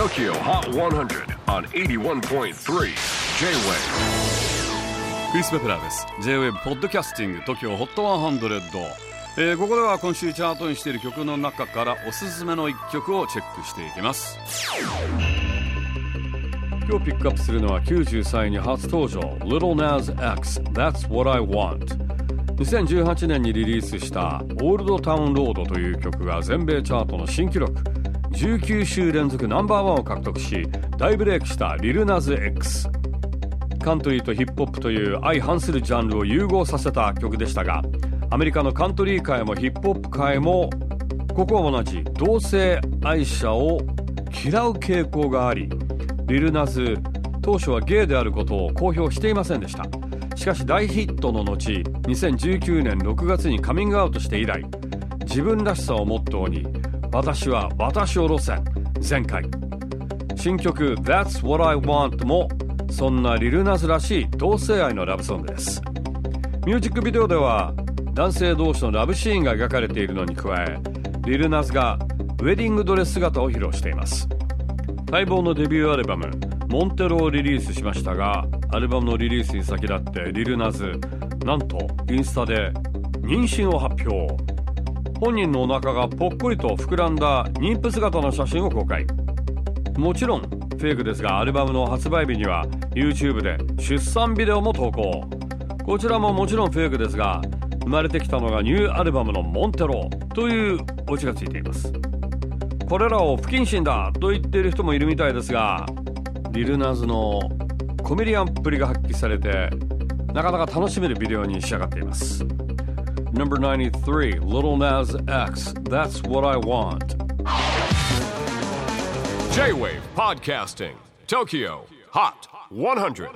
TOKYO HOT 100 on 81.3 J-WAVE クリス・ベプラーです。J-WAVE ポッドキャスティング TOKYO HOT 100、えー、ここでは今週チャートにしている曲の中からおすすめの一曲をチェックしていきます。今日ピックアップするのは93位に初登場 Little Nas X That's What I Want 2018年にリリースした「オールドタウンロード」という曲が全米チャートの新記録。19週連続ナンバーワンを獲得し大ブレイクしたリルナズ X カントリーとヒップホップという相反するジャンルを融合させた曲でしたがアメリカのカントリー界もヒップホップ界もここは同じ同性愛者を嫌う傾向がありリルナズ当初はゲイであることを公表していませんでした。しかし大ヒットの後2019年6月にカミングアウトして以来自分らしさをモットーに私は私を路線前回。新曲 That's What I Want もそんなリルナズらしい同性愛のラブソングです。ミュージックビデオでは男性同士のラブシーンが描かれているのに加えリルナズがウェディングドレス姿を披露しています。待望のデビューアルバム「モンテロ」をリリースしましたがアルバムのリリースに先立ってリルナズなんとインスタで妊娠を発表。本人のお腹がぽっこりと膨らんだ妊婦姿の写真を公開。もちろんフェイクですがアルバムの発売日には YouTube で出産ビデオも投稿。こちらももちろんフェイクですが生まれてきたのがニューアルバムの「モンテロ」というオチがついています。これらを不謹慎だと言っている人もいるみたいですがリルナーズのコメディアンっぷりが発揮されてなかなか楽しめるビデオに仕上がっています。Number 93, Little Nas X, That's What I Want. J-Wave Podcasting, Tokyo Hot 100.